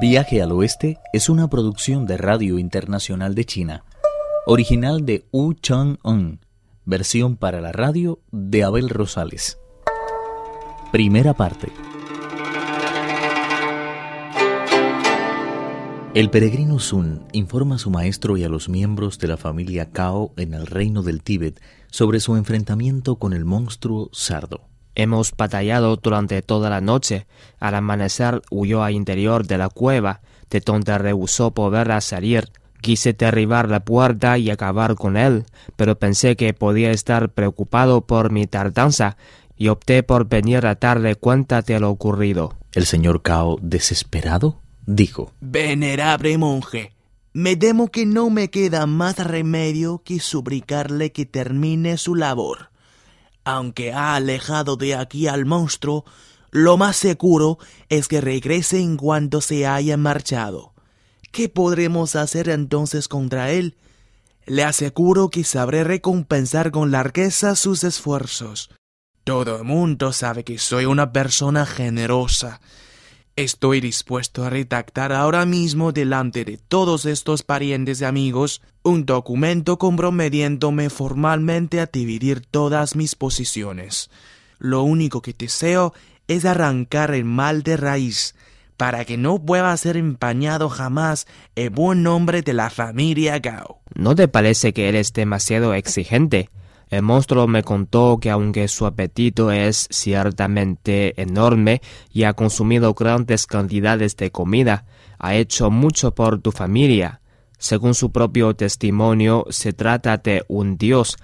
Viaje al Oeste es una producción de Radio Internacional de China, original de Wu Chang-un, versión para la radio de Abel Rosales. Primera parte. El peregrino Sun informa a su maestro y a los miembros de la familia Cao en el reino del Tíbet sobre su enfrentamiento con el monstruo sardo. Hemos batallado durante toda la noche. Al amanecer huyó al interior de la cueva, de donde rehusó poder salir. Quise derribar la puerta y acabar con él, pero pensé que podía estar preocupado por mi tardanza y opté por venir a darle cuenta de lo ocurrido. El señor Cao, desesperado, dijo Venerable monje, me temo que no me queda más remedio que suplicarle que termine su labor. Aunque ha alejado de aquí al monstruo, lo más seguro es que regrese en cuanto se haya marchado. ¿Qué podremos hacer entonces contra él? Le aseguro que sabré recompensar con largueza sus esfuerzos. Todo el mundo sabe que soy una persona generosa. Estoy dispuesto a redactar ahora mismo delante de todos estos parientes y amigos un documento comprometiéndome formalmente a dividir todas mis posiciones. Lo único que deseo es arrancar el mal de raíz, para que no pueda ser empañado jamás el buen nombre de la familia Gao. ¿No te parece que eres demasiado exigente? El monstruo me contó que aunque su apetito es ciertamente enorme y ha consumido grandes cantidades de comida, ha hecho mucho por tu familia. Según su propio testimonio, se trata de un dios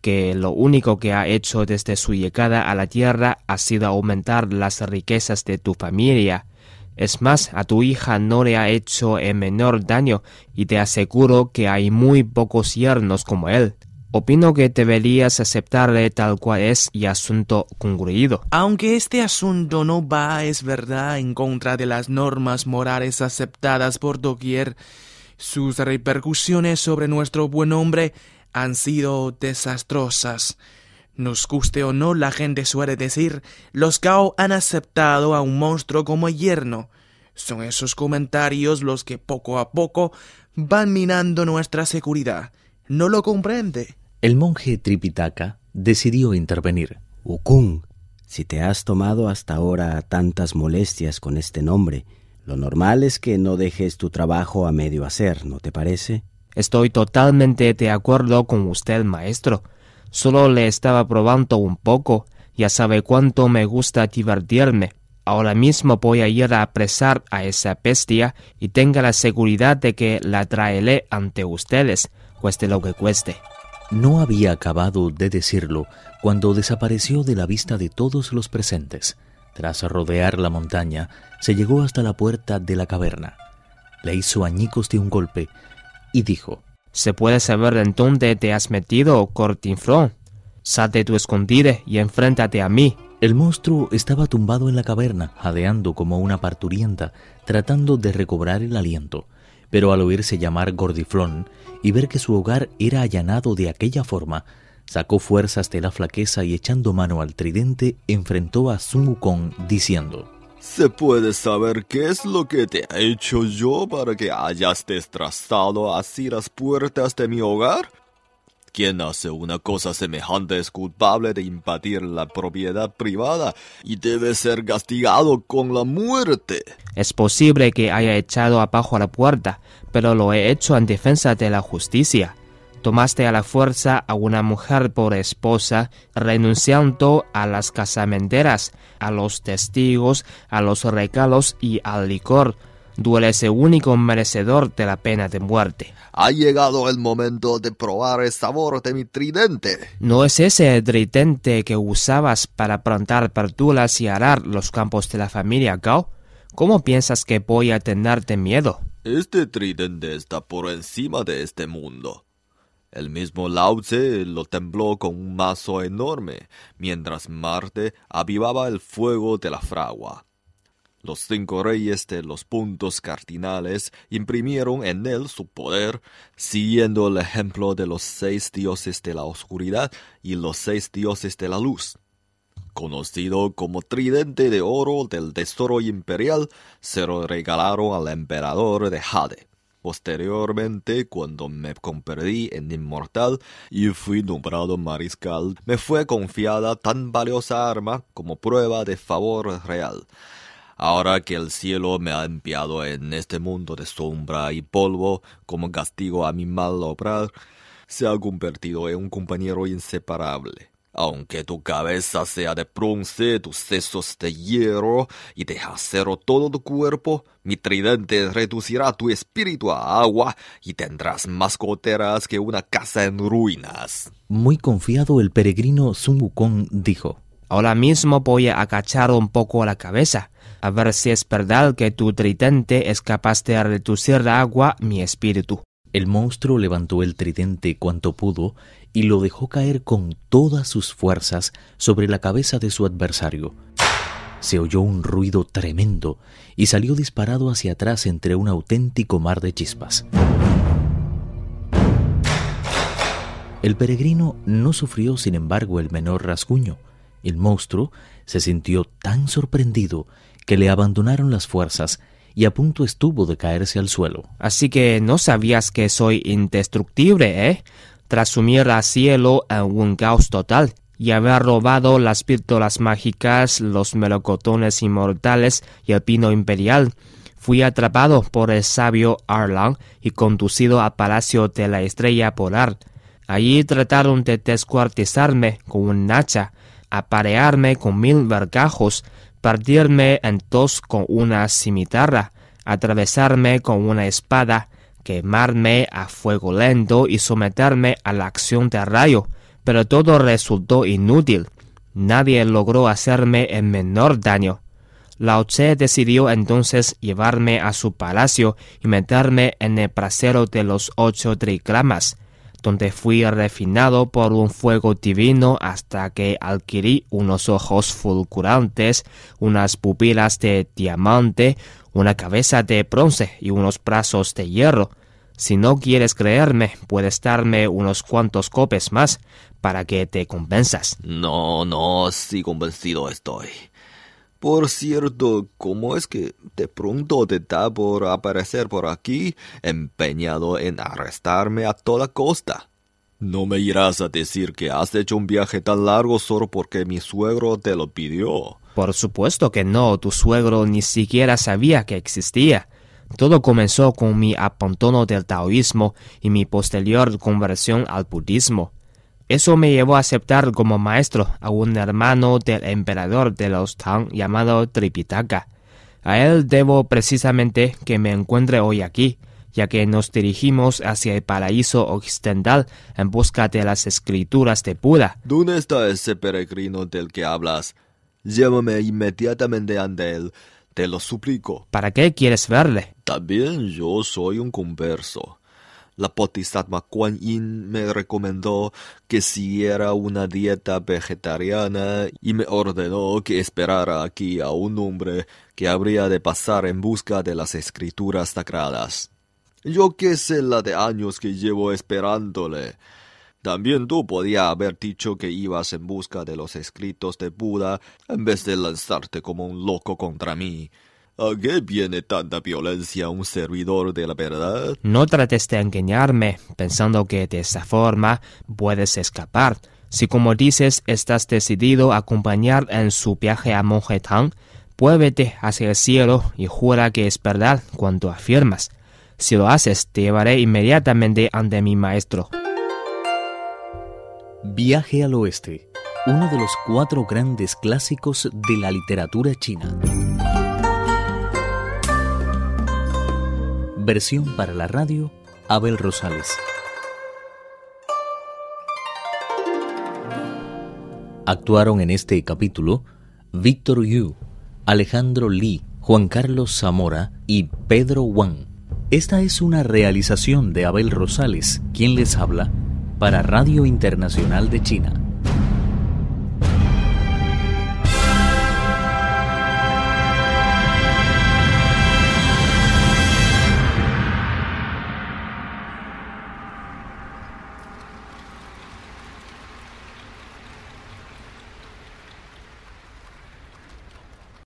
que lo único que ha hecho desde su llegada a la tierra ha sido aumentar las riquezas de tu familia. Es más, a tu hija no le ha hecho el menor daño y te aseguro que hay muy pocos yernos como él. Opino que deberías aceptarle tal cual es y asunto concluido. Aunque este asunto no va, es verdad, en contra de las normas morales aceptadas por doquier, sus repercusiones sobre nuestro buen hombre han sido desastrosas. Nos guste o no, la gente suele decir, los Gao han aceptado a un monstruo como yerno. Son esos comentarios los que poco a poco van minando nuestra seguridad. ¿No lo comprende? El monje Tripitaka decidió intervenir. Ukun, si te has tomado hasta ahora tantas molestias con este nombre, lo normal es que no dejes tu trabajo a medio hacer, ¿no te parece? Estoy totalmente de acuerdo con usted, maestro. Solo le estaba probando un poco. Ya sabe cuánto me gusta divertirme. Ahora mismo voy a ir a apresar a esa bestia y tenga la seguridad de que la traeré ante ustedes, cueste lo que cueste. No había acabado de decirlo cuando desapareció de la vista de todos los presentes. Tras rodear la montaña, se llegó hasta la puerta de la caverna. Le hizo añicos de un golpe y dijo: ¿Se puede saber en dónde te has metido, Cortinfrón? Sal de tu escondite y enfréntate a mí. El monstruo estaba tumbado en la caverna, jadeando como una parturienta, tratando de recobrar el aliento pero al oírse llamar Gordiflón y ver que su hogar era allanado de aquella forma, sacó fuerzas de la flaqueza y echando mano al tridente, enfrentó a Sun Wukong diciendo: ¿Se puede saber qué es lo que te he hecho yo para que hayas destrozado así las puertas de mi hogar? Quien hace una cosa semejante es culpable de invadir la propiedad privada y debe ser castigado con la muerte. Es posible que haya echado abajo la puerta, pero lo he hecho en defensa de la justicia. Tomaste a la fuerza a una mujer por esposa, renunciando a las casamenteras, a los testigos, a los regalos y al licor duele ese único merecedor de la pena de muerte. Ha llegado el momento de probar el sabor de mi tridente. ¿No es ese el tridente que usabas para plantar verduras y arar los campos de la familia Gao? ¿Cómo piensas que voy a tenerte miedo? Este tridente está por encima de este mundo. El mismo Lao Tse lo tembló con un mazo enorme, mientras Marte avivaba el fuego de la fragua. Los cinco reyes de los puntos cardinales imprimieron en él su poder, siguiendo el ejemplo de los seis dioses de la oscuridad y los seis dioses de la luz. conocido como Tridente de Oro del Tesoro Imperial, se lo regalaron al emperador de Jade. Posteriormente, cuando me convertí en inmortal y fui nombrado mariscal, me fue confiada tan valiosa arma como prueba de favor real. Ahora que el cielo me ha enviado en este mundo de sombra y polvo como castigo a mi mal obrar, se ha convertido en un compañero inseparable. Aunque tu cabeza sea de bronce, tus sesos de hierro y de acero todo tu cuerpo, mi tridente reducirá tu espíritu a agua y tendrás más goteras que una casa en ruinas. Muy confiado el peregrino Sun Wukong dijo, Ahora mismo voy a agachar un poco la cabeza, a ver si es verdad que tu tridente es capaz de reducir de agua mi espíritu. El monstruo levantó el tridente cuanto pudo y lo dejó caer con todas sus fuerzas sobre la cabeza de su adversario. Se oyó un ruido tremendo y salió disparado hacia atrás entre un auténtico mar de chispas. El peregrino no sufrió, sin embargo, el menor rasguño. El monstruo se sintió tan sorprendido que le abandonaron las fuerzas y a punto estuvo de caerse al suelo. Así que no sabías que soy indestructible, ¿eh? Tras sumir al cielo en un caos total y haber robado las píldoras mágicas, los melocotones inmortales y el pino imperial, fui atrapado por el sabio Arlan y conducido al palacio de la estrella polar. Allí trataron de descuartizarme con un hacha, aparearme con mil vergajos, partirme en dos con una cimitarra, atravesarme con una espada, quemarme a fuego lento y someterme a la acción de rayo, pero todo resultó inútil. Nadie logró hacerme el menor daño. Lao Tse decidió entonces llevarme a su palacio y meterme en el brasero de los ocho trigramas, donde fui refinado por un fuego divino hasta que adquirí unos ojos fulgurantes, unas pupilas de diamante, una cabeza de bronce y unos brazos de hierro. Si no quieres creerme, puedes darme unos cuantos copes más para que te convenzas. No, no, sí convencido estoy. Por cierto, ¿cómo es que de pronto te da por aparecer por aquí, empeñado en arrestarme a toda costa? No me irás a decir que has hecho un viaje tan largo solo porque mi suegro te lo pidió. Por supuesto que no, tu suegro ni siquiera sabía que existía. Todo comenzó con mi abandono del taoísmo y mi posterior conversión al budismo. Eso me llevó a aceptar como maestro a un hermano del emperador de los Tang llamado Tripitaka. A él debo precisamente que me encuentre hoy aquí, ya que nos dirigimos hacia el paraíso occidental en busca de las escrituras de Buda. ¿Dónde está ese peregrino del que hablas? Llámame inmediatamente ante él. Te lo suplico. ¿Para qué quieres verle? También yo soy un converso. La Bodhisattva Kuan me recomendó que siguiera una dieta vegetariana y me ordenó que esperara aquí a un hombre que habría de pasar en busca de las escrituras sagradas. Yo qué sé la de años que llevo esperándole. También tú podías haber dicho que ibas en busca de los escritos de Buda en vez de lanzarte como un loco contra mí. ¿A qué viene tanta violencia a un servidor de la verdad? No trates de engañarme pensando que de esa forma puedes escapar. Si como dices estás decidido a acompañar en su viaje a Monje Tang, muévete hacia el cielo y jura que es verdad cuando afirmas. Si lo haces, te llevaré inmediatamente ante mi maestro. Viaje al Oeste, uno de los cuatro grandes clásicos de la literatura china. Versión para la radio, Abel Rosales. Actuaron en este capítulo Víctor Yu, Alejandro Li, Juan Carlos Zamora y Pedro Wang. Esta es una realización de Abel Rosales, quien les habla para Radio Internacional de China.